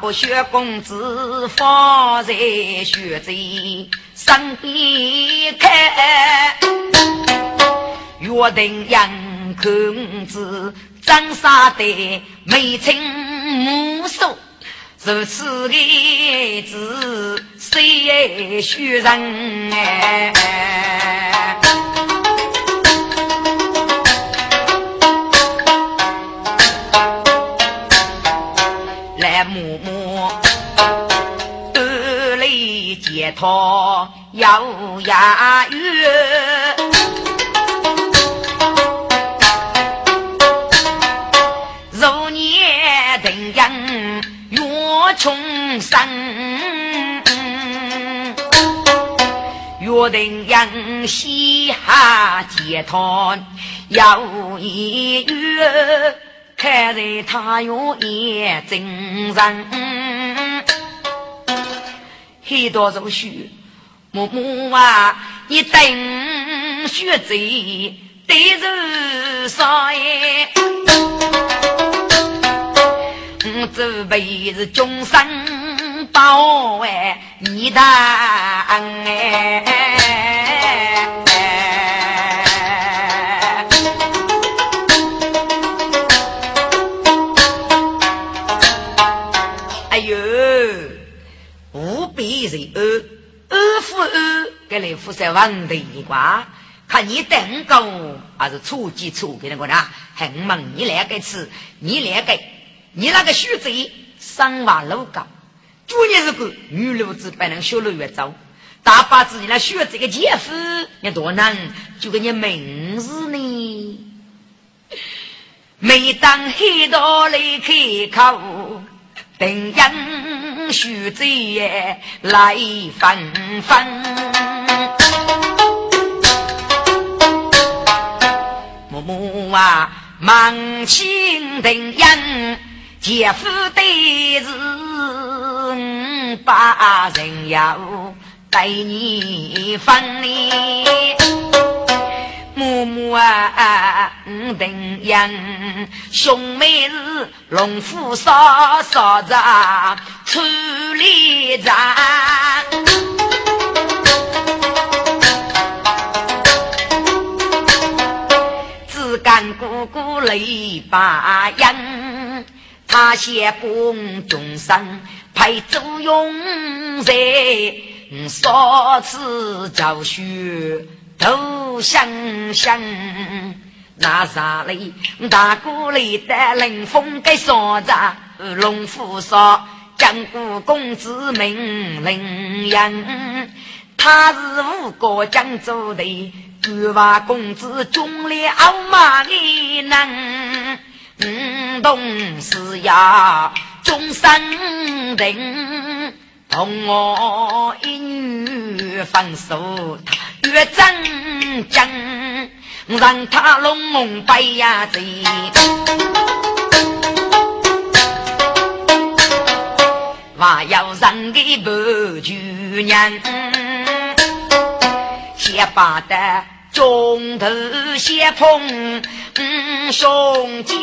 不学公子，方才学在身边开，约定杨公子张沙的眉清目秀。如此的子，谁许人？来来解脱，咬牙约。如年定人。重生，约定杨西下解脱，有一月，看在他有眼真人，很多种许，木木啊，一等学贼，对着少爷。这辈子终身保卫你的恩！哎给你负责问题瓜，看你等够还是初级初给那个呢？很猛，你来个吃，你来个。你那个学贼，上瓦楼高，就你这个女流子，不能修路越走，大把自己那学这个姐夫，你多难，就给你名字呢。每当黑道来开口，定人学贼来纷纷。啊，忙请定人。姐夫的是把人要带你分离，母母啊，等人兄妹是龙虎少少子出力战，只干姑姑泪把眼。那些公众生派作用在少次教学都相像，那啥嘞？大鼓里的冷风给说着，龙虎说江湖公子名林阳，他是吴国江州的巨娃公子，忠烈傲慢的人。嗯，同是要终身定，同我一女分手越真真，让他龙龙白呀子，还要让给不住人，先把的中头先碰。兄姐，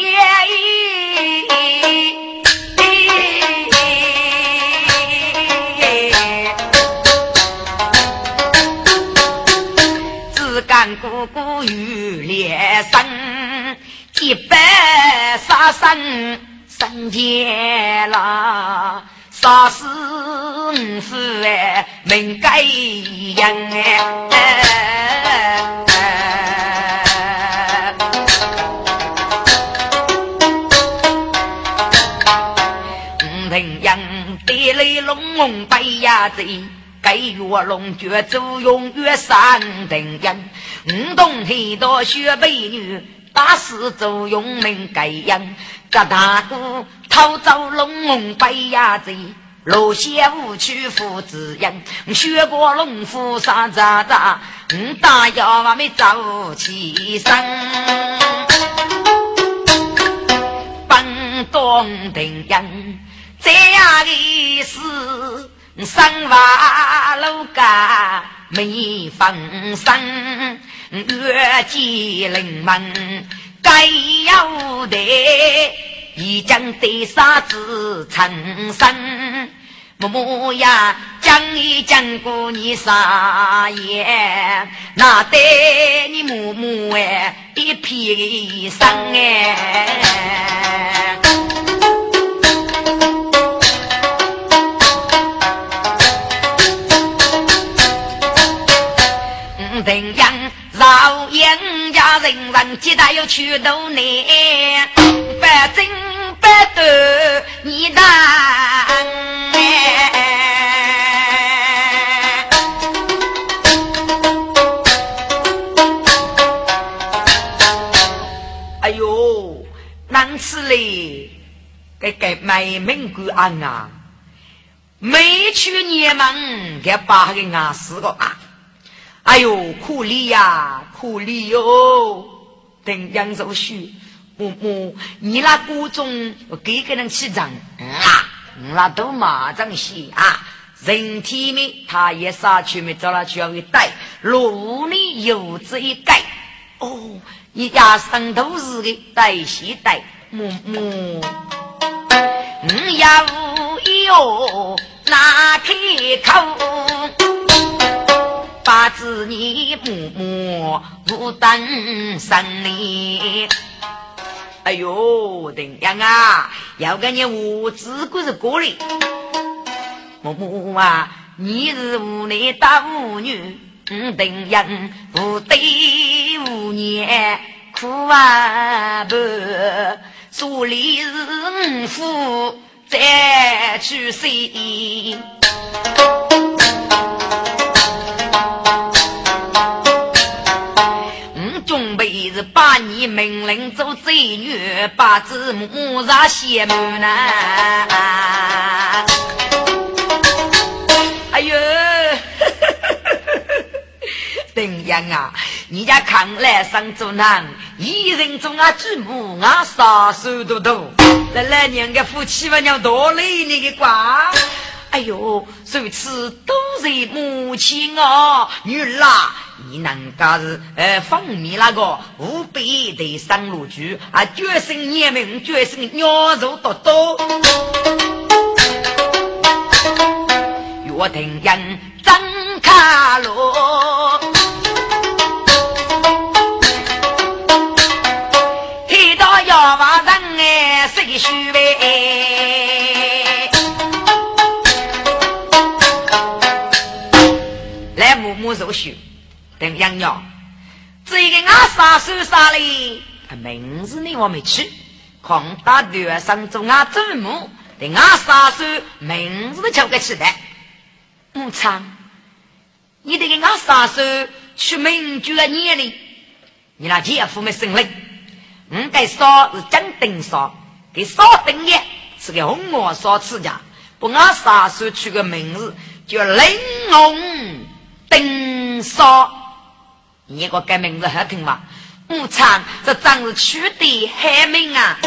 只干姑姑与连生，一百杀生生见了，杀死五夫哎，命该样哎。雷龙龙白牙子，该月龙脚走用月山等人，五洞黑道学美女，大师走用命该样。这大哥偷走龙龙白牙子，路线无去父子人，学过龙虎啥咋咋，五大妖还没走起身，本东定人。这样的事，生娃楼家没风声，月季临门该有的，已将对杀子成身。母母呀，讲一讲过你啥言？那得你母母哎，一皮伤哎。人人人记得要去渡你，百真百斗你当哎呦，难死嘞！给给卖命贵安啊！没去年们给把给俺死个啊！哎呦，苦力呀，苦力哟！等杨寿旭，木木，你那锅中给个人起账啊？那都马上洗啊！人体里他也杀去没找了去要一带，路里有这一盖。哦，一家上头是个带西带，木木，你要有哪开口？八字你默默不等生你。哎呦，等样啊，要跟你无知故是过来。默默啊，你是无内大无女，等样无对无念苦啊不，所里是五夫再去谁？是把你命令做贼女，把子母上写满呢。哎呦，等样啊！你家看来生做男，一人中啊举母啊杀手都多，这来年个夫妻们要多累你个瓜。哎呦，如此都是母亲哦，女儿你能家是呃方面那个五百的三路局啊，决心年命，决心鸟肉多多。约定人张卡罗，听到要话人哎，谁许呗？来，默默入手。等养鸟，这个俺啥手啥哩？名字呢我没取，空大队上做俺祖母，等俺啥手名字都叫个起的。牧场，你得给俺啥手取名就个年龄，你那姐夫没生嘞？我该说是江丁说，给少丁爷是个红毛少吃家，不俺啥手取个名字叫玲珑丁少。你个改名字好听吗？牧场，这真是取的海名啊！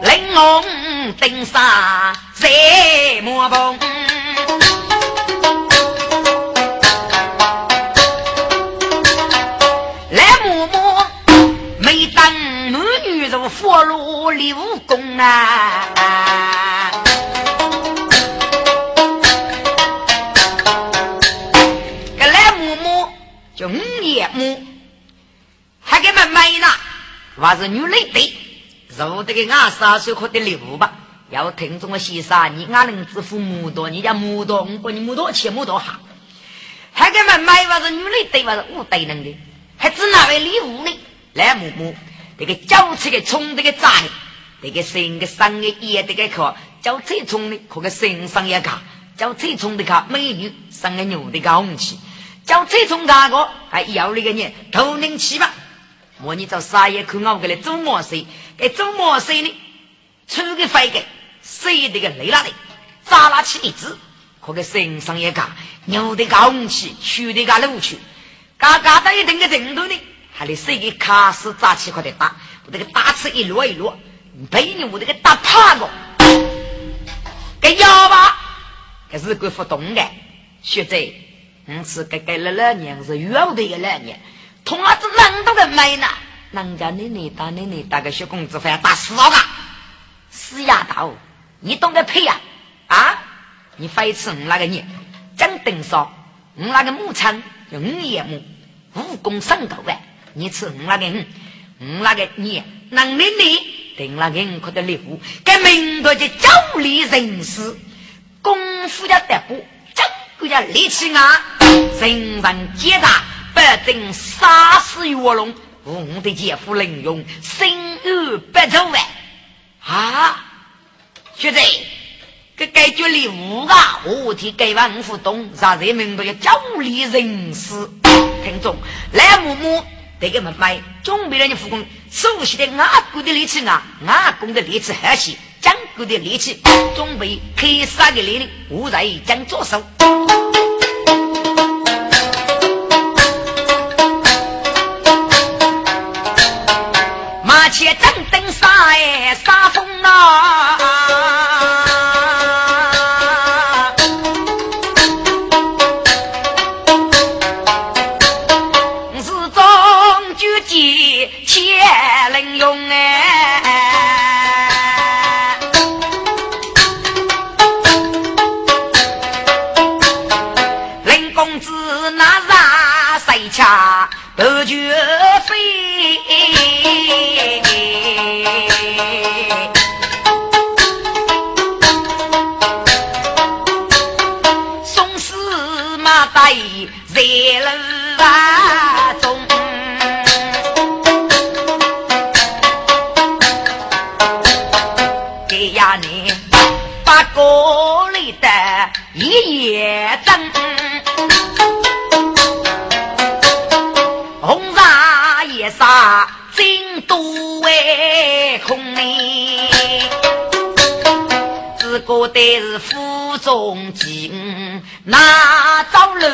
玲珑顶上在莫碰，来默默没当美女如佛罗里武功啊！还是女来的，入这个俺三岁可的礼物吧。要听中的先生，你俺能支付木多，你家木多，我管你木多钱木多哈。还给们买，还是女来的，还是五对人的，还只拿为礼物呢。来木木，这个脚车的冲这个站，这个身个上个也这个靠，脚车冲的可个身上也卡，脚车冲的卡美女上个牛的个红旗。叫这种大哥还要那个人头领起吧？我你找沙叶去熬过来做毛事，给做毛事呢？出个飞给谁的个累拉的？扎拉起一只，可个身上也干，牛的高武器，虚的个路去，嘎嘎到一定的程度呢，还得谁给卡死扎起块的打，我这个打起一摞一摞，被你我这个打怕过。给幺吧？这是个不懂的，学者，嗯，是给给了两年，是要的一个两年，同儿子人多个妹呢，人家奶奶打奶奶打个小公子，还要打死个死丫头，你懂得配呀？啊，你非吃我那个你，真等少，我那个母亲用五爷母，武功深高的，你吃我那个我，我那个你，能奶奶。定了银块的礼物，给民国的九里人士，功夫要得不，真个要力气啊！人人皆大，百姓杀死卧龙，我的姐夫林勇，心如白昼哎！啊，学弟，这该绝礼物啊！我替给万互动，让人民都要九里人士听众来木木。这个们买，准备了你复工，熟悉的阿哥的力气啊，阿公的力气还是江哥的力气，准备开杀的力，我在将左手，哎杀风啊！是府中进那走路，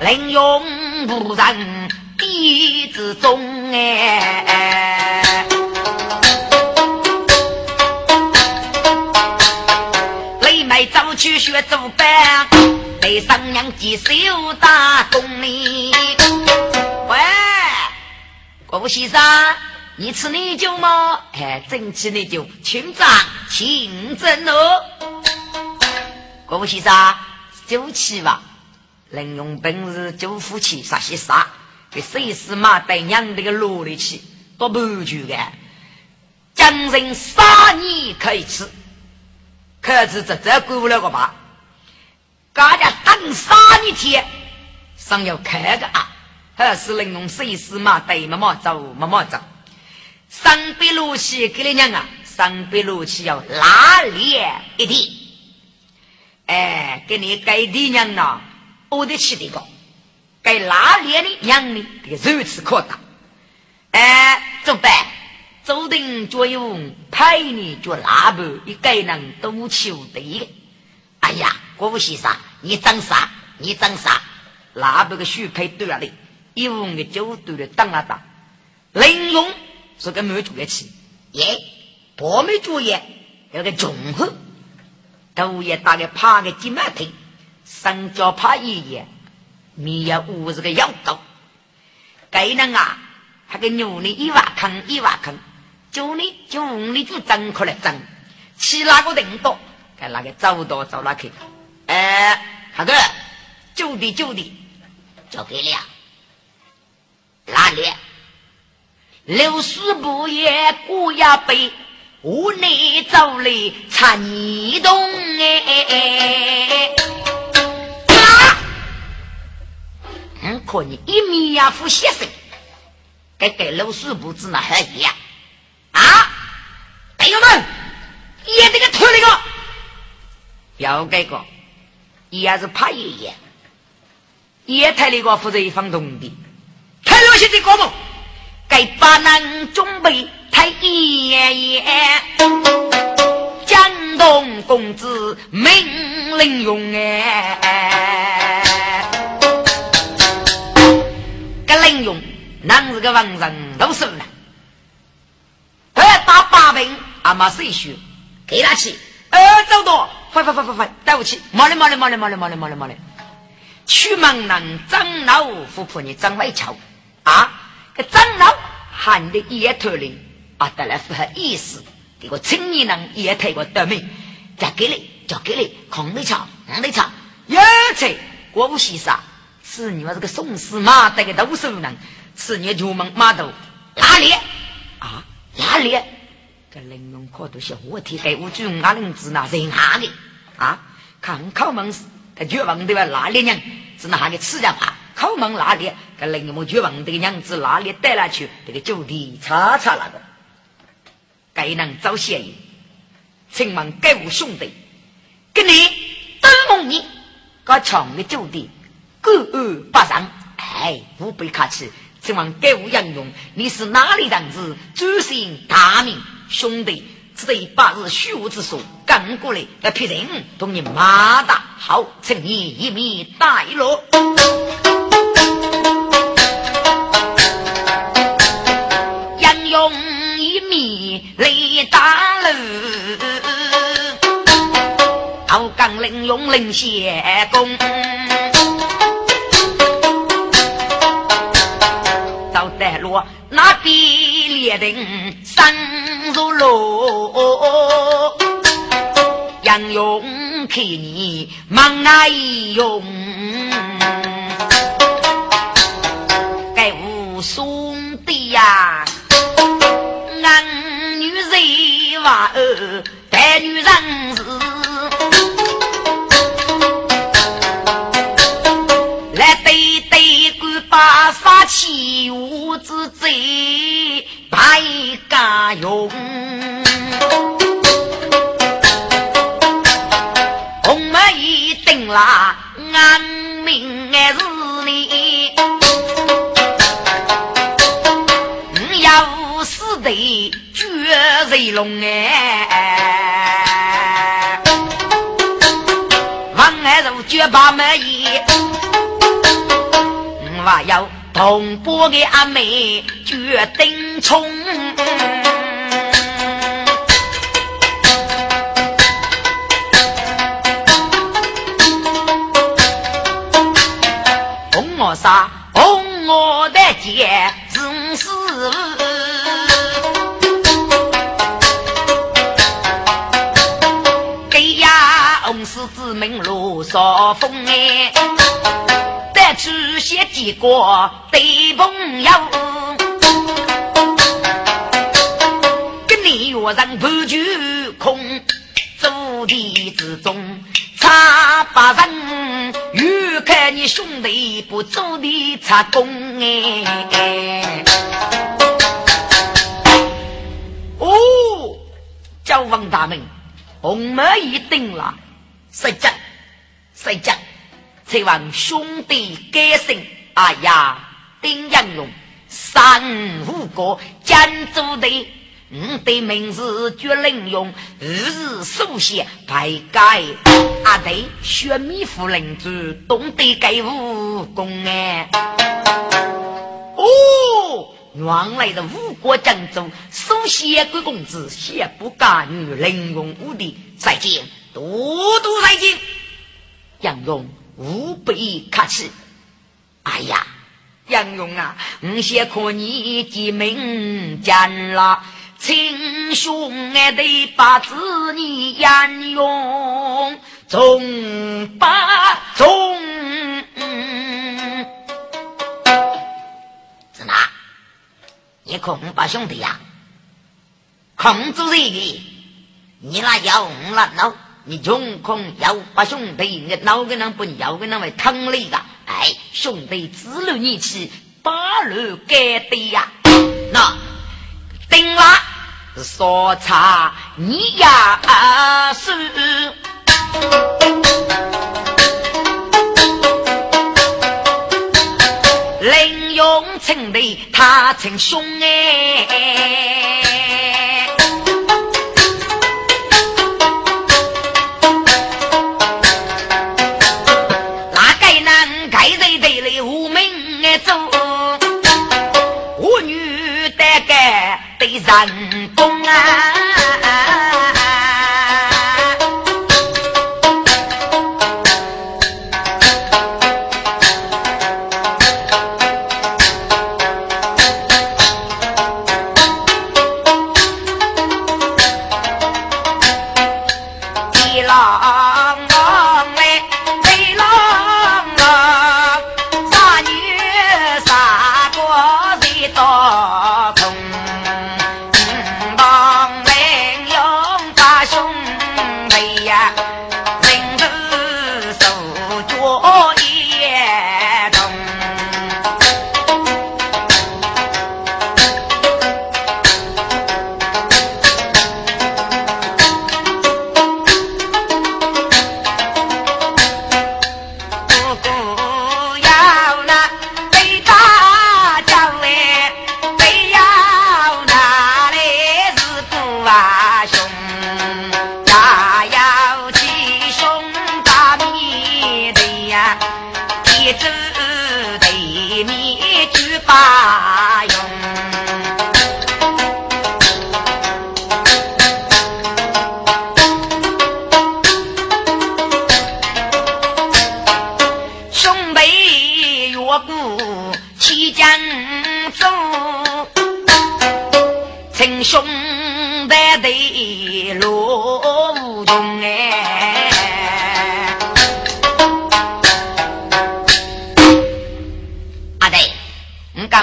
凌用不人地之中哎，雷妹早去学做饭，被上娘接手打工哩。喂，郭先生。你吃你酒吗？哎，蒸汽你酒，清脏清蒸哦。郭副先生，酒气吧？能用本事酒夫妻啥些啥？给谁是马带娘这个萝莉去，多不久的。将人杀你可以吃，可是这这过不了个吧？大家等杀你天，尚要开个啊？还是能用谁是马带妈妈走，妈妈走。上边路去给你娘啊！上边路去要拉练一点，哎，给你给的娘啊，我得吃这个，给拉练的娘呢，这个如此可大，哎，走呗，走定就用派你做拉布，一该能都求得。哎呀，郭先生，你长啥？你长啥？拉布个许配对了的，一问个酒对了，当了当，林用。是个没注意起，耶，不没注意，有个中后，头也打个趴个几马腿，上脚趴一夜，你也五十个腰高，该人啊，还个牛你一挖坑一挖坑，就你就你就挣出来挣，去哪个人多，该哪个走多走哪去，哎，那个就地就地，交给了，哪里？六十步也过呀背，屋内走嘞擦泥洞哎！啊！嗯，可你一米呀副先生，该给六十步子那还一样啊？朋友们，也这个推那个，要改个，也是怕爷爷，爷太那个负责一方同的，太热心的哥们。该把南准备太爷爷，江东公子命令用哎，个令用，哪是个王人都是了，他要打八兵，阿妈谁学？给他去。呃，走多，快快快快快，带我去。毛嘞毛嘞毛嘞毛嘞毛嘞毛嘞毛嘞。去门人长老夫婆你长来瞧啊！个长老喊的一头领啊，得来符合意思。这个青年人也太过得命，交给你，交给你，空的唱，空的唱。有才，我不稀啥。是你们这个宋司马带个都手人，是你出门码头哪里啊？哪里？这玲珑可都是我替给我主阿玲子那人下的啊？看考门他绝望的吧？哪里人？是哪里吃家话？考门哪里？这玲珑绝望的娘子哪里带了去？这个酒地查查那个。该能找嫌疑，请问该位兄弟，跟你都梦你，个抢的酒店，各二八上，哎，不必客气。请问该位杨勇，你是哪里人士？祖姓大名，兄弟，只得八日虚无之说，赶过来来骗人，同你马大好，请你一米带路。刚凌勇领先功，走在路那边列人三如罗，杨勇看你忙哪用？该无兄弟呀！男女人娃儿带女人把杀欺无之贼白家用，红梅一定啦，安命的日里。对，绝瑞龙哎，王爱如绝把门一，话要同波的阿妹决定冲，红我杀，红我的姐，真是。名路少风哎，得出些结果对朋友，跟你约人不举空，走地之中差八人，欲看你兄弟不走的插工哎。哦，叫王大明，红梅一定了。谁讲？谁讲？才望兄弟改姓。哎呀，丁阳龙，三五个江州的，我的名字绝能用，日日书写排改。阿对，学米夫人主，懂得改武功哎。哦，原来的吴国江州，首先贵公子，先不敢与凌用武的再见。多多来见，杨勇无比客气。哎呀，杨勇啊，我先可你记名见了，亲兄爱的把子你杨勇中八中，是哪？你可把兄弟呀，控制这个，你那要我了喏。你穷空要把兄弟，你哪个人不要个人为坑你的？哎，兄弟自路你去，八路该对呀。那定了，说差你呀是，林永称的他称兄哎。人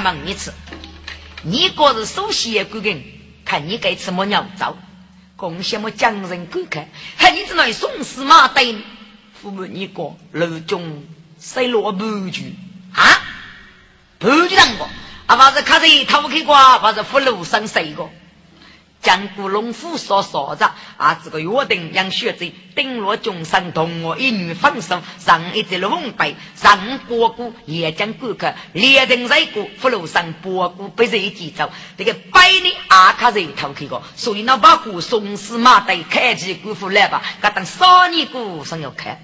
问你次，你个是首席的官人，看你该吃么鸟糟，贡献么匠人顾客，还你只能送死马队，父母你个楼中。谁落不去啊？不去当过，啊，不是看着头开瓜，不是福禄生谁个？江古龙虎说说着啊，这个约定让学者顶落众生同我一女分手，上一只龙背，上波谷也将过客列定在过福禄生波谷被人记走，这个百年阿卡人头去个，所以那把股松狮马队开起姑父来吧，噶等少年股上要开。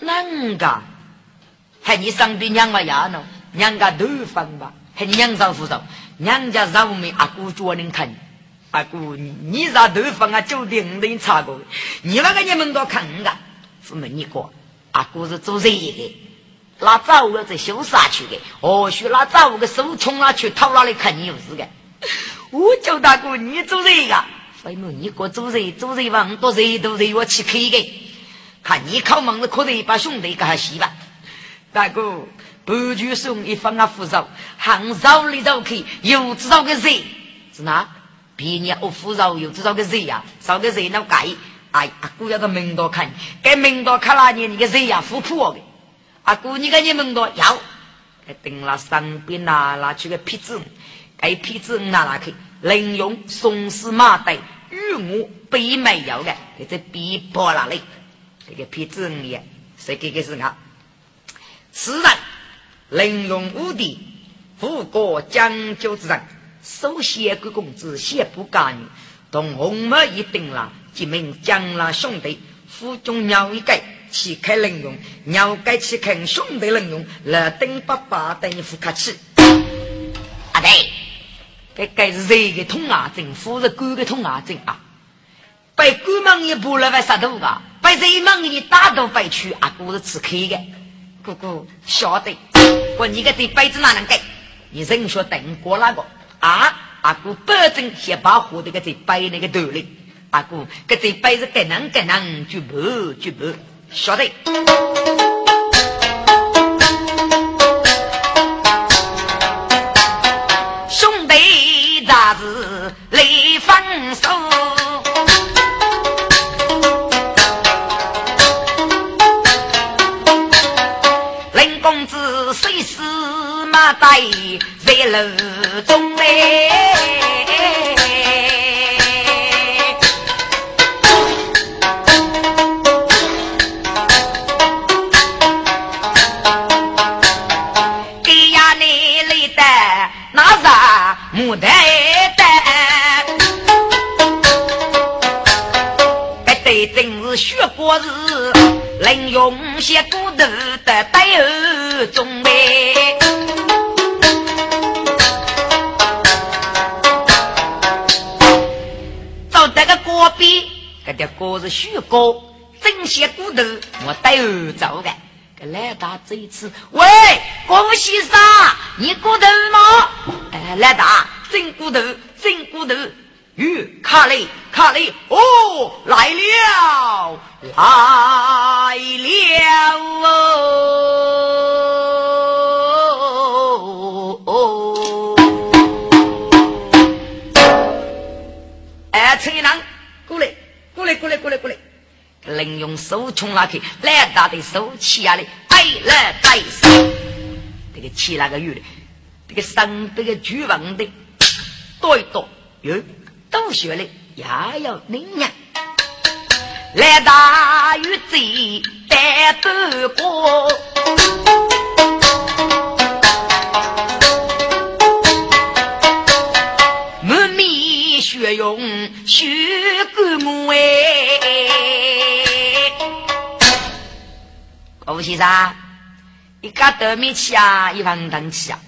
啷个？还你上边娘个呀呢？娘家头分吧？还你娘丈夫走？娘家让我们阿姑叫人看。阿姑，你啥头分啊？酒店你查过？你那个你们都看个？怎么你过？阿姑是做生意的，那早我在修啥去的？或许那早我个手冲了去偷那里看你有事的。我叫大哥，你做人啊？为么你过做人？做人往多人都人我去开的。看你考门子，可得把兄弟给他洗吧。大哥，不举送一方啊扶手，杭州里头去又知道个谁？是哪？别人我扶手又知道个谁呀？找个谁那改？哎，阿姑要个门道看，给门道看了你你个谁呀？扶破的。阿姑，你个你门道要？给等了上边拿拿去个皮子，给皮子拿拿去，能用松狮马袋与我背没有的，给这逼破那里。这个皮子也，谁给个是啊？此人玲珑无敌，富国将就之人，首先贵公子先不干预，同红梅一定了，即名将来兄弟，府中鸟一盖，去开玲珑，鸟盖去看兄弟玲珑，来等爸爸等你付客气。啊对，这该是谁个通牙症，夫是官个通牙症啊？被官门一步了，还杀头个？被人们给你打到白去，阿姑是吃亏的。姑姑晓得，我你个这辈子哪能改？你人说等过那个啊？阿姑保证先把活的个这背那个头里。阿姑，个这辈子该能该能就不就不晓得。兄弟咋子来分手？在在楼中哎，给呀你来的那啥牡丹丹，这对真是学过日，能用些骨头的带后中呗。这个锅边这条锅是虚高，真些骨头我带儿走的。这来大这一次，喂，郭先生，你骨头吗？哎，来大真骨头，真骨头。哟，卡雷，卡雷，哦，来了，来了哦过来，过来，过来，过来！能用手冲那去，来大的手起下来，哎，来带手。这个起那个鱼的，这个上这个厨房的，多一多哟，都学的也要能呀。来大鱼贼带不过，满面血勇血干我哎！郭先生，一家得米去啊，一房灯去啊！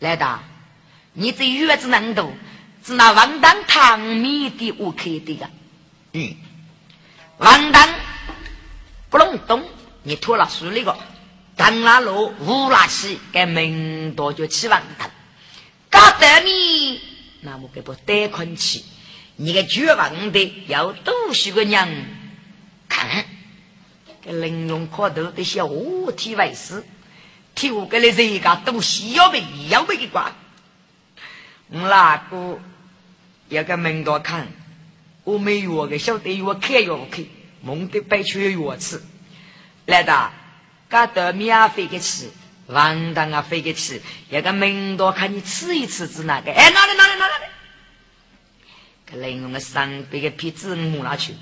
来的，你这月子难度，是那王当汤米的我开的个。嗯，王当不隆咚，你脱了水那个，当拉路乌拉起，该门多就起王当。搞得米，那么给不带困起，你个绝望的要多许个娘看，给玲珑可头的小五体为师。替我给你这个东西要被要被给挂，我那个要个门多看，我没药个晓得药开药开，梦的白缺药吃，来的，搞得免费给吃，王当啊费给吃，要个门多看你吃一次是哪个？哎，哪里哪里哪里？给另用个三百个皮子我拿去，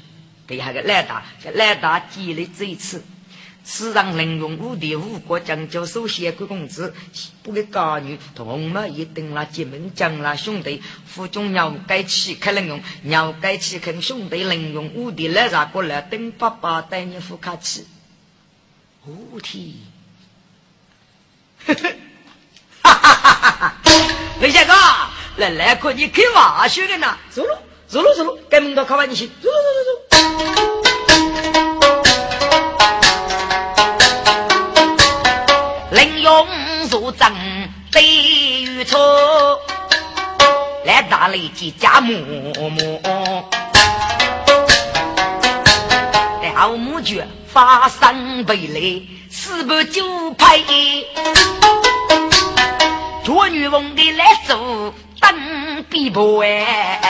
给下个来大，叫来大积累这一次。世上能用武的武国将就首先归公子，不给家女同嘛一定啦结盟将啦兄弟，府中要该起开能用，要该起开兄弟能用武的来啥过来等爸爸带你夫卡去，武体，哈哈哈哈哈！李先生，来来可你开玩笑的呢？走路走路走路，该门到开完你去，走走走走。入阵对与错，来打雷击家木木，老母舅发生悲雷，四百九派，捉女翁的来走等比伯哎。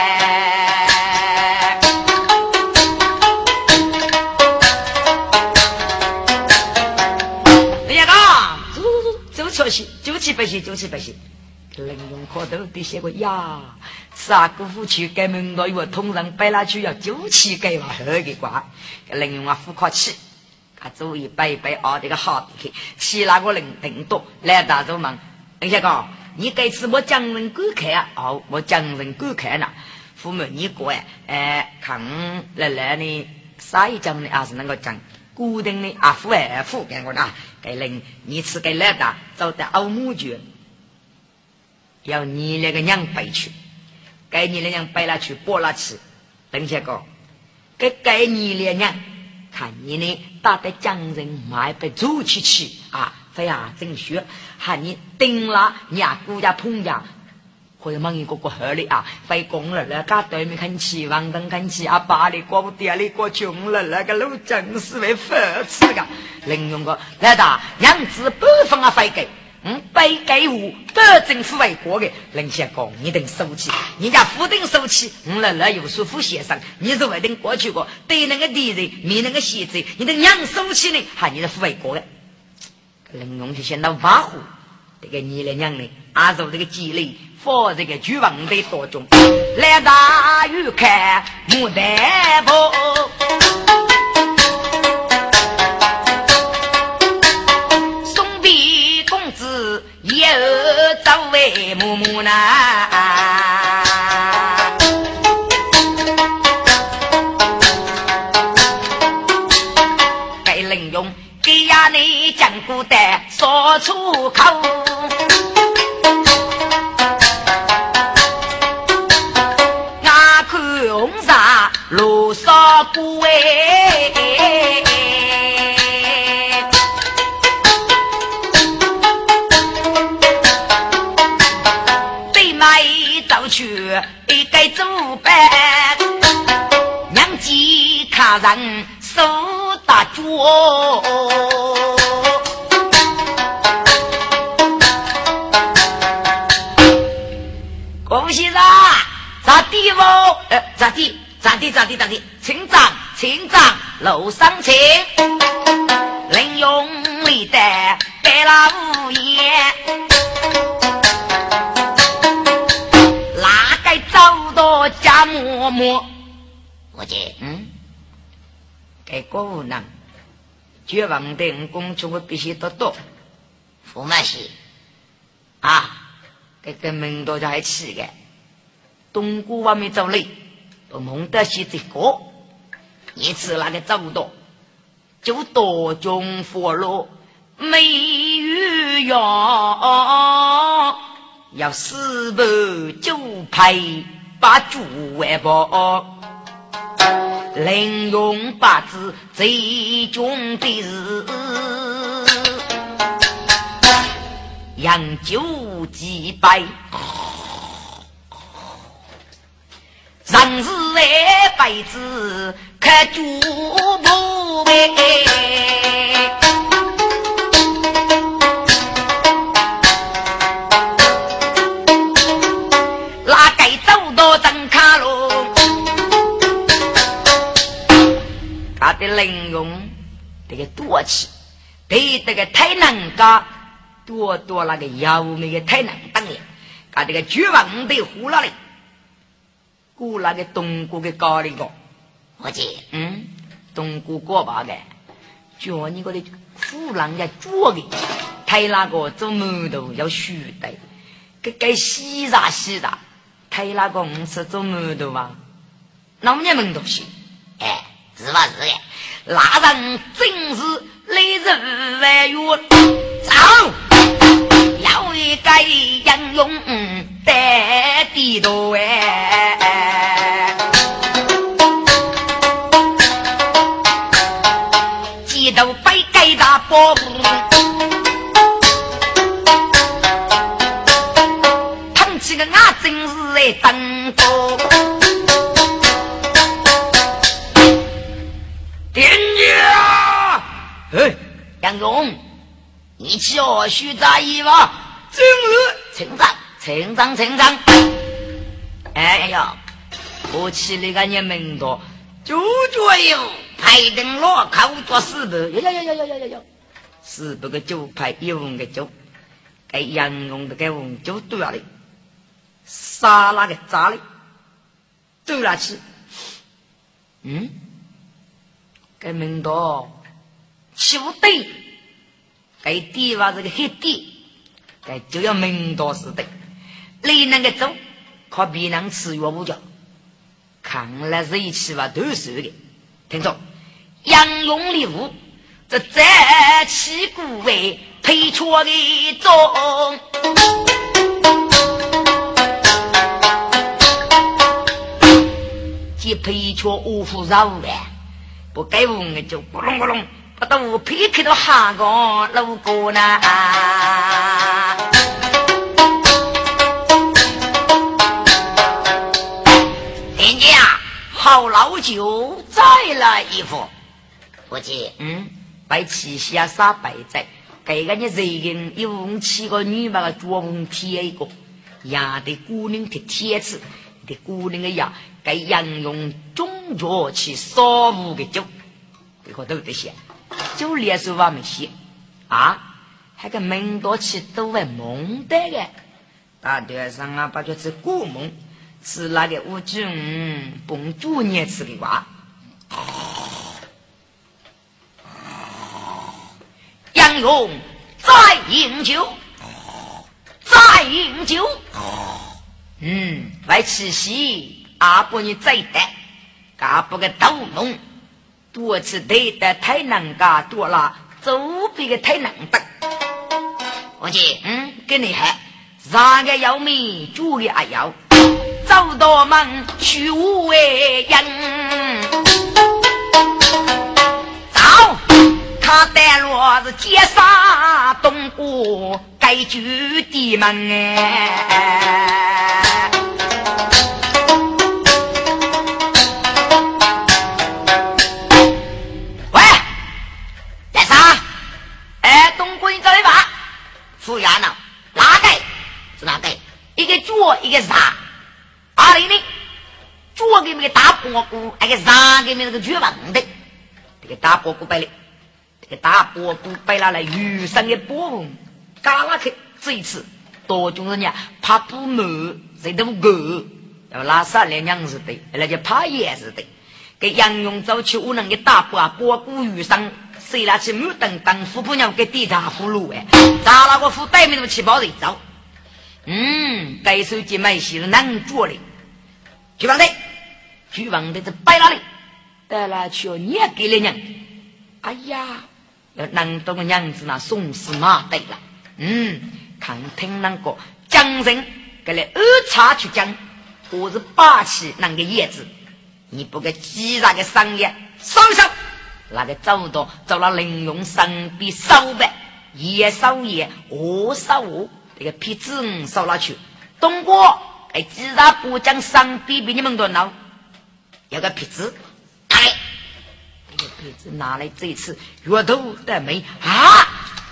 确实，九七八十，九七八十。林用可头的写个呀，啥姑父去改门道，我通常摆那去要九七改嘛，好个瓜。林用啊，富可气，他做一摆一摆熬这个好的去，其那个人顶多来大做忙。等下个，你这次我将人观看啊，哦，我将人观看了。父母你过哎，哎，看来来呢，啥一将呢，还是那个将。固定的啊父二父，给我呐，给人你吃给来的，走到欧母去，要你那个娘背去，给你那娘背了去，剥了吃，等下个，给给你那娘，看你呢打得江人买不走起去啊，非啊真学，喊你顶了，你啊姑家碰家。或者忙一个个合理啊，费工了，那家对面看起，王东看起，阿爸的过不店里过穷了，那个路真是为佛吃的。另用个来大娘子不分啊，费给，嗯，背给我，保政府为国的。林先生，你等收起，人家不等收起，我来来有说服先生，你是为等过去过，对那个敌人，灭那个邪贼，你的娘收起呢，哈你是副为国的。林用就显得跋扈。这个你的娘呢？阿做这个积累，放这个巨王的多中，来大雨看牡丹坡，为木木呢。该能用给呀你讲古代说出口。一该走办，娘鸡看人手打脚，恭喜啦！咋地不？呃，咋地？咋地咋地咋地，请长请长，楼上请。林用力的白了五家嬷嬷？我姐，嗯，给国务呢？绝望的公主我必须得到。驸马喜啊，这个门多就还起的，东姑外面走嘞，都蒙得起这个，一次那个走不到，就多中佛罗没有药，要四百九排把猪外包。能用八字最终的是养酒几百，人是一辈子看主母呗。这个多气，对这个太能干，多多那个妖媚的太能当了，他这个绝望的呼了嘞，过那个东姑的高里个，伙计，嗯，东姑过把的，叫你个的虎狼要捉的，太那个做木头要虚的，给给洗啥洗啥，太那个我是做木头嘛，那么你们东西，哎。是吧？是的，那人真是来日万月走，要一个英勇在地头哎，须在意吧？今日成长，成长，成长。哎呀，我起那个你门多，就脚有排灯落口做四百，呀呀呀呀呀呀呀！四步个九排，一文个九，给杨勇的给文酒多了的，杀那个渣的，走了去。嗯，给门多。不对，该地方这个黑地，该就要明道似的。你那个走，靠别人吃药不叫，看来是一起吧都是的。听着，杨勇礼物，这在起古为配错的中，既配错五福绕的，不该问的就咕隆咕隆。不都皮开到下个路过呢？人家好老酒再来一壶。伙计，嗯，白旗下杀白仔，给个你人人一五七个女把个捉红贴一个，压的姑娘贴贴子，的姑娘个呀，该杨用中脚去烧五个酒，这个都得写。就连手话没写啊，还个门多起都会蒙的个，大街上啊，把就是古蒙，是那个吴军蹦猪年吃的话，杨勇再饮酒，再饮酒，嗯，来吃席，阿伯你再带，阿伯个刀弄。多次对的太难干，多了周边的太难得。我姐，嗯，给你还三个要命，煮个还要走到门去为人。走，他带路是接杀东郭该居的门哎。一个啥？阿里呢？做给那个大波骨，那个啥给那个绝望的。这个大波骨摆的，这个大波骨摆拿来雨伞的波纹，嘎拉去这一次，多种人家怕不满，谁都够。要拉三两娘子的，那就怕也是的。给杨勇走去，我能给大波波骨雨伞。谁拿去木等等富婆娘给地大葫芦哎，咋那个富带面那么七包人走？嗯，该手机买些能做的，举房队，去房队是摆哪里？带了去你也给了娘。哎呀，要难懂个娘子那送死马对了。嗯，看听那个江人给来二叉去讲，我是霸气那个叶子，你不给鸡杂个商业收一收，那个走到走了玲珑身边收呗，也收也，我收我，这个皮子收了去。东哥，哎，鸡杂不讲身边比你们多闹，有个皮子。哎这子拿来这次月头的没啊？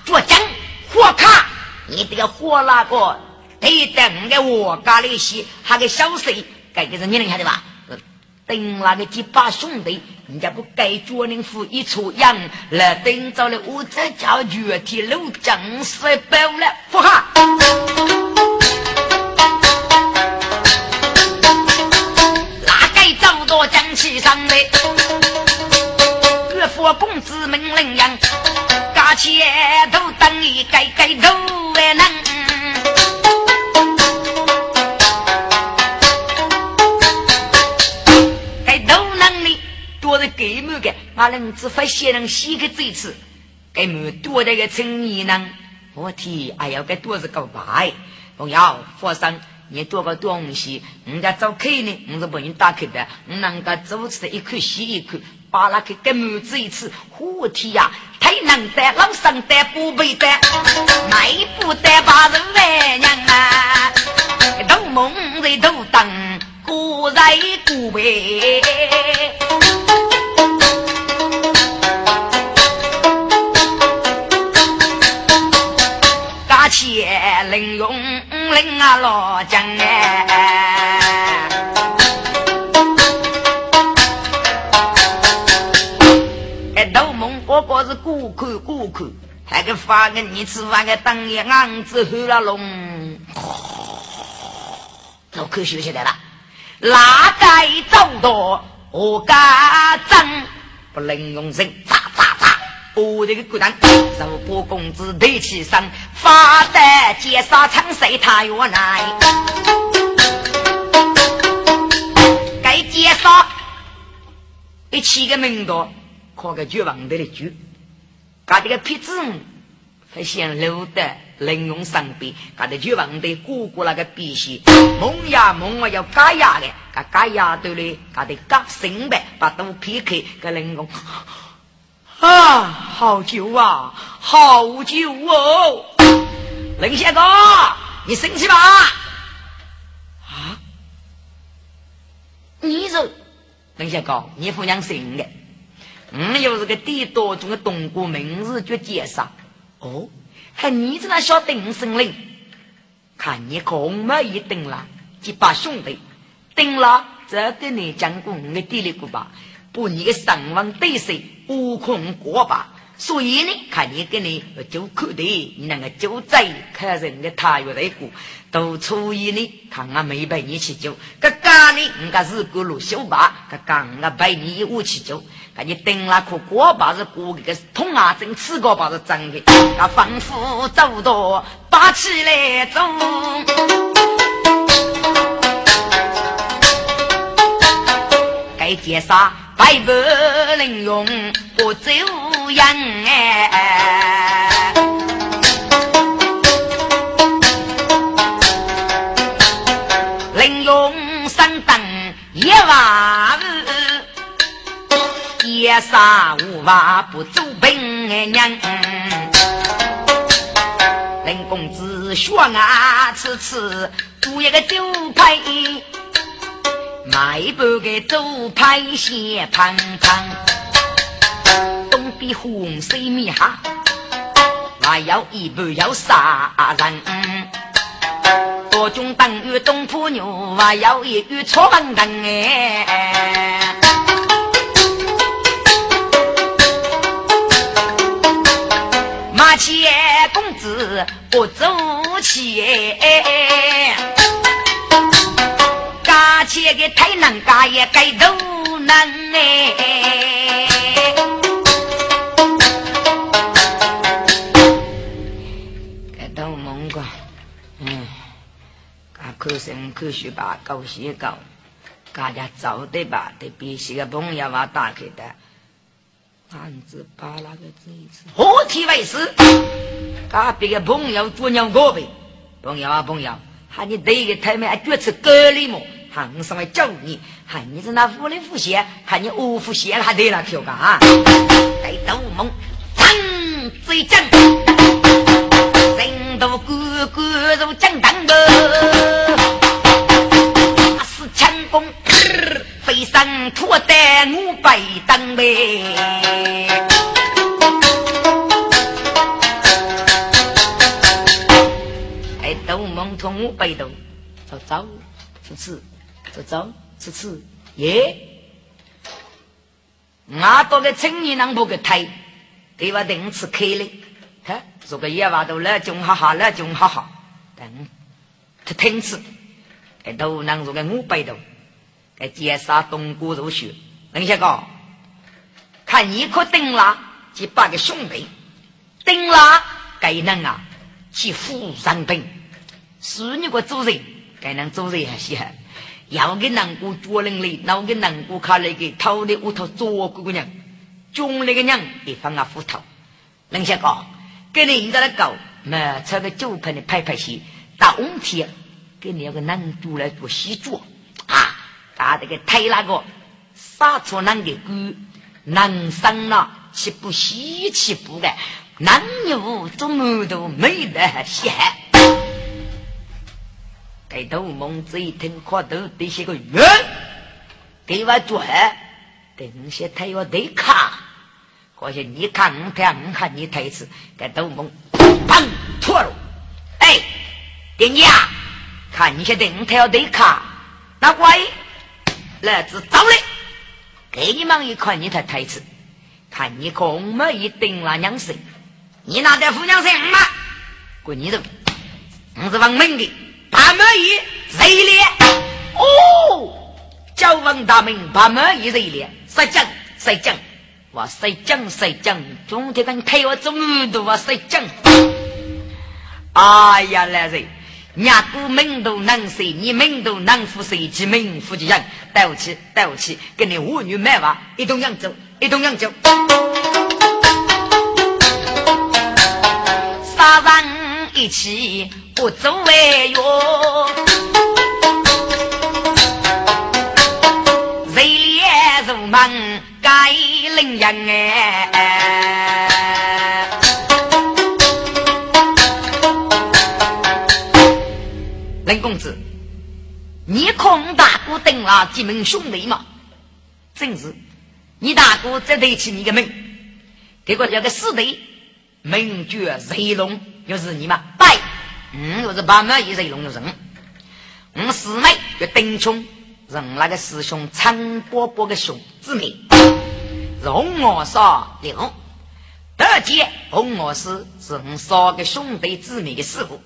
做证火卡，你这个火那个得等个我家里些，还个小事，该给是你能晓得吧？等那个几把兄弟，人家不该脚人夫一出洋，来等着了，我这叫月体路正式包了，不哈？哪该走到江西上的？我公子命令样，家前头等你该该头哎能，给么个？俺人只发现人洗个嘴齿，给么多的个成年呢？我天，还要给多是个白朋友，佛生。你多个东西，人家走开呢，我是帮你打开的。我那个做出来一口吸一口，把那个根木子一次，火天呀，太能得，老生得，不背得，迈不得，把人为娘啊，都梦在都等，孤在孤背。钱零用。领啊老将哎，哎，斗梦哥哥是顾客顾客，还给发个你吃饭个当夜昂子喝了龙，都可休息来了，哪该走到，我该争，不能用人咋咋咋。我这个孤单，受波公子提起身，发得劫杀长谁他原来？该劫杀一起个名多，靠个绝望的的绝，搞这个皮子还显露的玲珑上边，搞的绝望的姑姑那个鼻息，蒙呀蒙啊要嘎牙的，嘎嘎牙头嘞，搞的嘎身白，把都劈开个玲珑。啊，好酒啊，好酒哦！林先哥，你生气吧？啊？你说，林先哥，你夫娘生的，嗯，又是个地道中的东国名字叫介绍。哦，还你这那小丁生灵，看你空没一定了，几把兄弟，定了，这跟你讲过我的地理过吧。不，你的上王对手无空过吧？所以呢，看你跟你就可的，你那个就在看人的他月来过，都初一呢，看俺没陪你去酒，个干呢，人家是过路修吧，个干俺陪你我去酒，看你等那颗锅巴是锅个通啊，真吃锅巴是真的，那丰富走多，把起来走。该介绍。百不能用不走样哎，能用三等一万五，夜杀无法不走本娘。林公子说啊，吃吃煮一个酒牌。卖半个走排线胖胖，东边红西面哈，还要一不要杀人。多种等于东坡牛，还要一鱼搓板凳哎。马前公子不走起哎。这个太难干也该都难哎！该都蒙过，嗯，该科生科学吧，搞些搞，大家找对吧？对必须个朋友嘛打开的，俺子把那个这一次何体为师？隔壁个朋友做娘过呗，朋友啊朋友，喊你对个他们还决策隔离么？喊上来教你，喊你是那福里福县，喊你五福县还得了跳个啊？带斗梦，张嘴张，人都哥哥如江当的。强弓飞上脱带五百灯呗，斗梦同五百斗，走走吃吃，走走吃吃耶！俺多个青年能不个抬，给我等次开了，看，这个野娃都来中哈哈来中哈哈，等他听次。哎，都能做个五百多，该介绍东郭入学。林小哥，看你可顶了几百个兄弟，顶了该能啊去富上等。是你个主人，该能主人还稀罕。要给南姑做人哩，那我给南姑看那个偷的屋头做姑娘，种那个娘一放啊斧头。林小哥，给你在那搞，那穿个酒盆的拍拍戏，冬天。给你那个男主来做西做啊！把这个推那个杀出男的歌，男生呢岂不稀奇不的？男女做么都没得些。给头蒙子一听，可都得些个冤，给我做，等些他要得卡，可惜你看我看我看你台词，给头蒙砰错了，哎，丁家。看你些顶条对卡，那乖，来自走嘞，给你们一看你台台词，看你空么一顶那娘生，你拿点富娘生吗？滚你走，我是王门的，把门一热烈，哦，叫王大门把门一热烈，谁讲谁讲，我谁讲谁讲，中天跟开我中都我谁讲，哎呀来人。伢姑门都能睡，你门都能服谁？其门夫妻人，对不起，对不起，跟你妇女买娃，一同扬州，一同扬州。一起不走为哟，热烈如梦该领人哎。林公子，你空大哥等了几门兄弟吗？正是，你大哥再提起你的名，结果这个师弟名绝瑞龙，又是你嘛？对，嗯，又是八门一是龙的人。我师妹叫丁琼，认那个师兄陈伯伯的兄姊妹，是红毛少刘德杰，红毛师是我少个兄弟姊妹的师傅。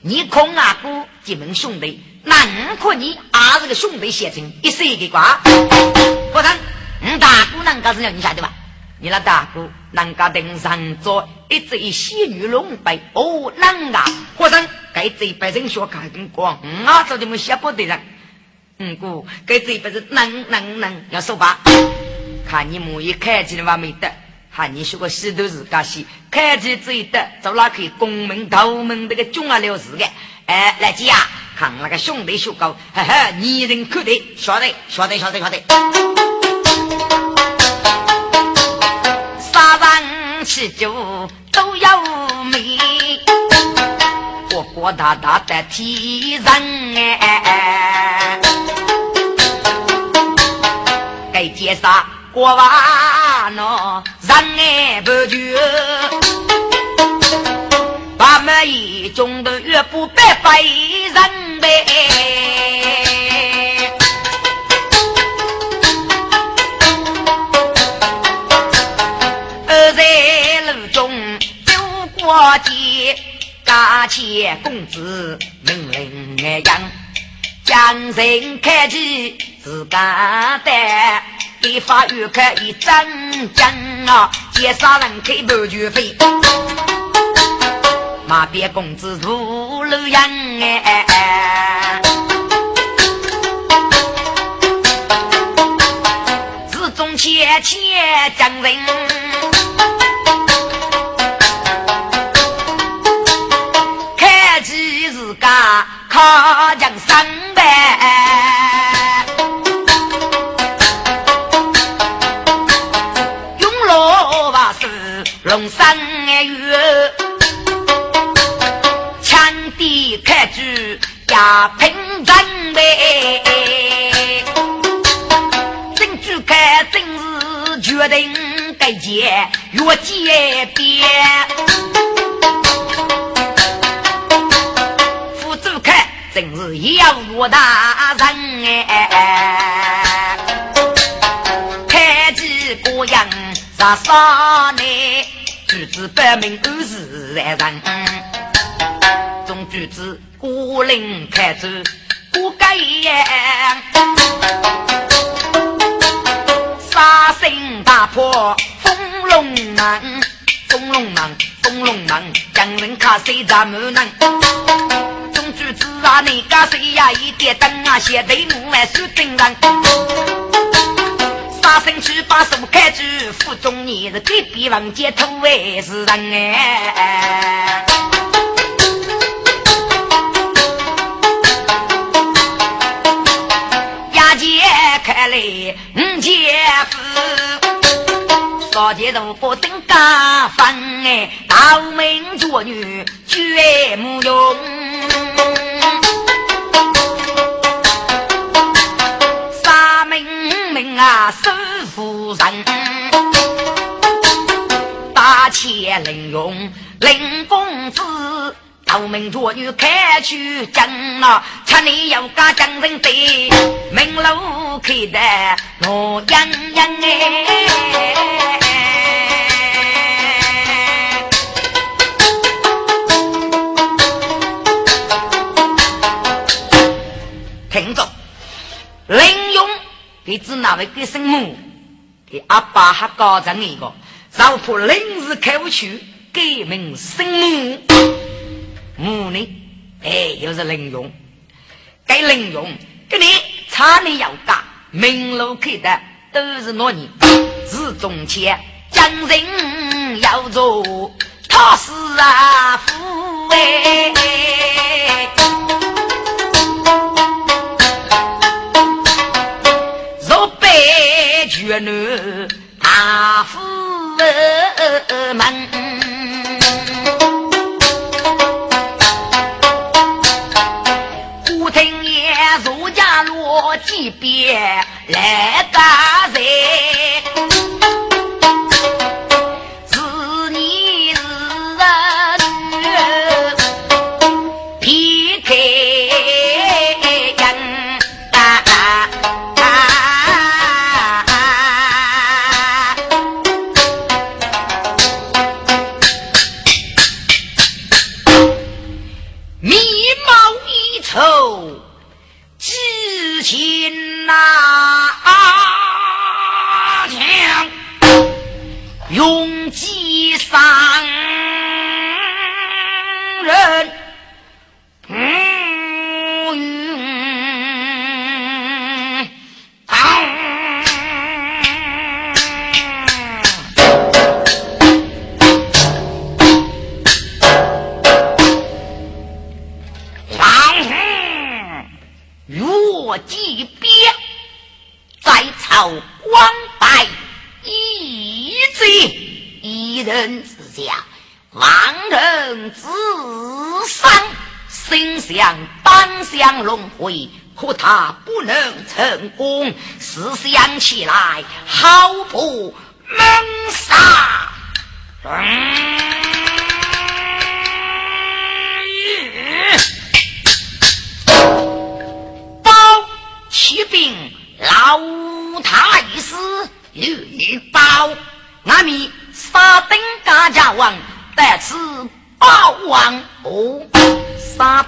你空阿哥几门兄弟，那可你二十个兄弟写成一岁一个瓜。不成，你大姑能干什么？你晓得吧？你那大姑能干登上座，一只一仙女龙背哦，能啊！或者该这辈人学看光，啊，早就没写不得人。嗯，姑该这辈子能能能要说吧？看你母一开起的话没得。喊你学个西都是干西，开机最得走哪去？公门头门这个中啊了事的，哎，来姐啊，看那个兄弟学高，哈哈，你人可得，晓得，晓得，晓得，晓得。吃酒都要美，活活大大的提人哎，该介绍。过完了，人爱不绝，把们一中的越不白白人呗。大钱公子命令一样，将人开启自家的。立法院开一整讲啊，介绍人开不绝费，马边公子如路阳哎，自中切切将人，局压平阵呗。开正是决定改结越结边，副主开正是要我大人哎，开几个样啥啥呢？举子百名都是人，总举子孤零开走不改样。杀声大破风龙门，风龙门，风龙门，将人卡谁咱们能？中举子啊，你家谁呀？一点灯啊，写对木来守真人。杀声去把手开住，府中你是隔壁房间土卫是人哎。来五姐夫，少见如果登家分哎，大门做女绝无用。三门门啊守夫人，大钱能用林公子。后门弱女开去江了，千里有家江人对，门路开得罗洋洋哎。听着，林勇给指哪位给生母？给阿爸还搞成一个，老婆临时开不去，改名生母。母呢？哎，又是林勇，该林勇跟你差你要大，明路开的都是那年，是中钱将人要做，他是啊富哎，若被绝女大富门。来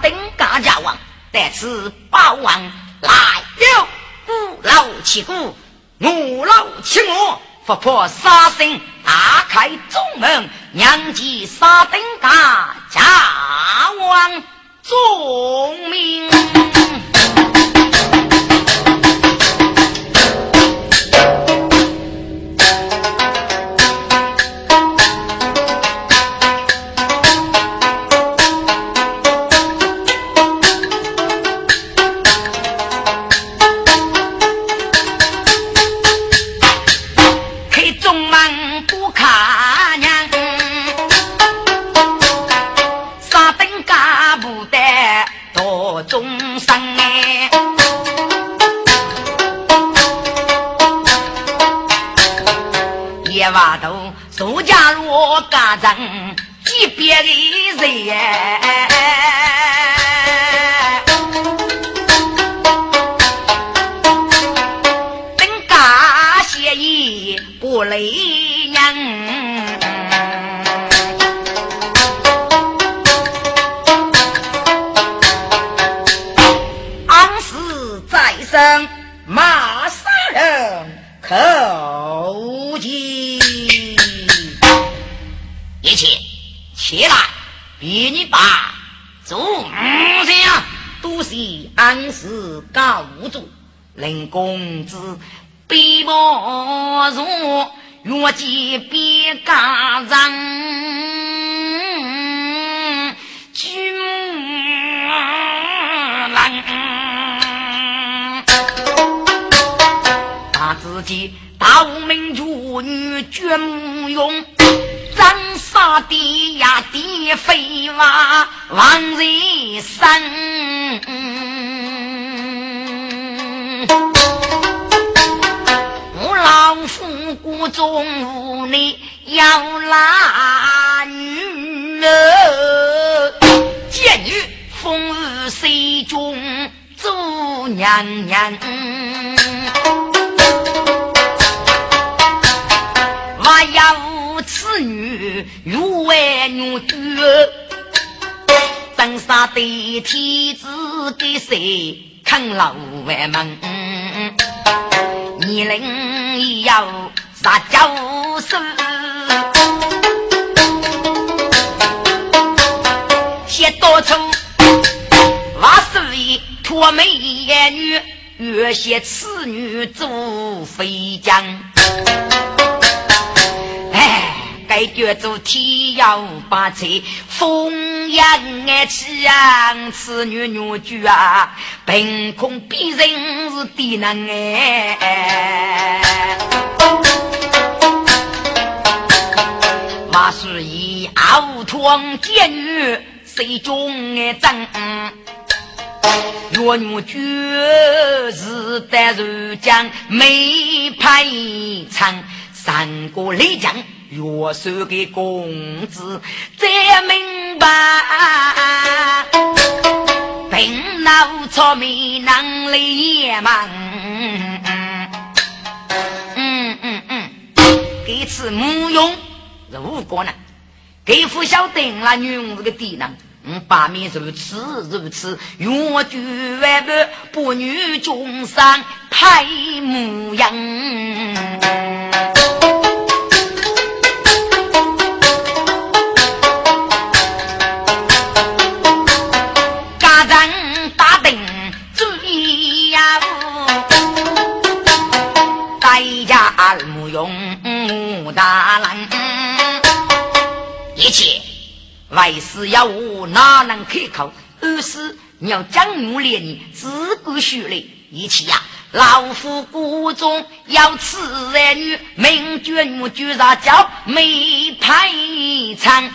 登家家王。得此霸王来了，鼓楼起鼓，五楼起锣，佛破沙僧打开中门，娘祭沙登家家王众命。令公子比我弱，越级别家长，君郎。自己大无名主女绝木用，斩杀地呀地飞娃王人生。谷中你要拉女儿，见女风雨水中做娘娘。要此女如为女婿，真杀的天子给谁看老外门？你人要杀教授，写多愁，万岁托美女，越写此女做飞将。该叫做天要八彩，风扬爱气啊！此女女婿啊，凭空逼人是低能哎。马是以傲闯奸女，谁中爱争？若女婿是得如将，没派场，三个雷将。月收给公子，再明白，平脑聪明能力也忙。嗯嗯嗯，这次木用是五个呢，给副小丁那女人是个低能。嗯，八面如此如此，月举万般，不女中上拍模样。为师要我哪能开口？二是你要将我连你自古学来一起呀！老夫谷中要此儿女，名君我居然叫没排场，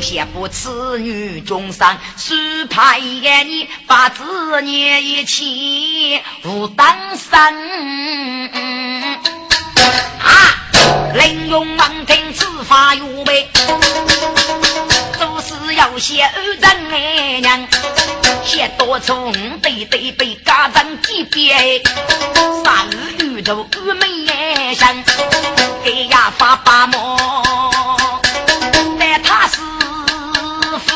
先不此女中上，是派你把子念一起无当生啊！令用王听此法有备，要写二人来娘，写多从对对被家长级别，三日头玉梅香，给呀发八毛，但他师傅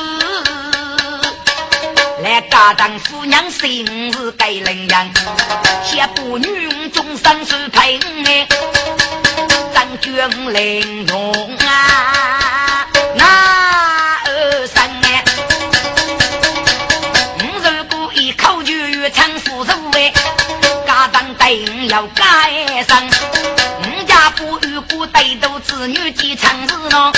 来家长夫娘心是给人样，写不女终生是配哎。军令用啊，定要改生。我家不遇过带头子女几成事呢，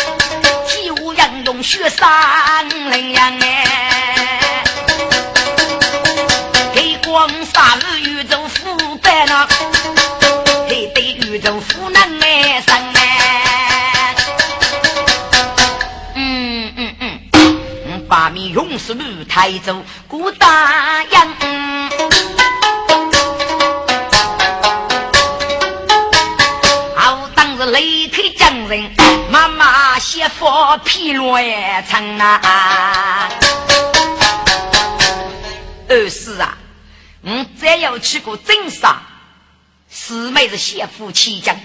几乎人用血三零样哎，给光杀日宇宙腐败呢，给对宇宙腐难哎生。把米用是路抬走，顾大洋。好当日雷媳妇披罗也成啊！二是啊，我再要去过镇上，四妹子媳妇起将，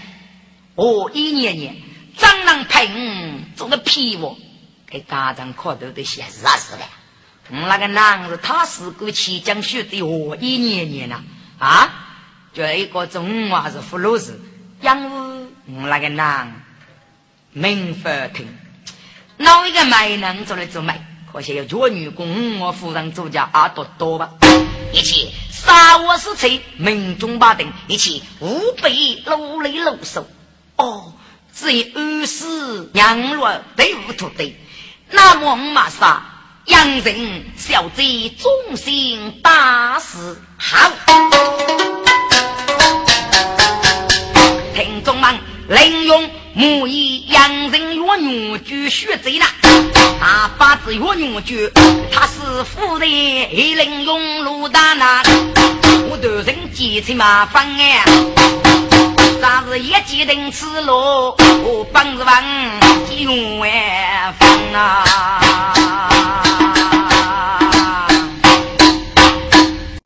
我一年年张郎陪我做个皮窝，给家长看到的些是啊是的。我那个男子他是个起将学的，我一年年呐啊，就一个中华是葫芦子，养我我那个男明法庭，哪一个没能做来做媒？可惜有绝女工，我夫人做家阿多多吧。一起杀我是贼，命中八等，一起五百努力露手。哦，只有二世娘落对不土对，那么马杀杨人小贼，忠心大事好。听众们，领用木以杨人若女举血贼了。大八字月女绝，他是夫人一领用路大难，我头人几次麻烦哎，啥是一记定吃路，我本是王几万分啊。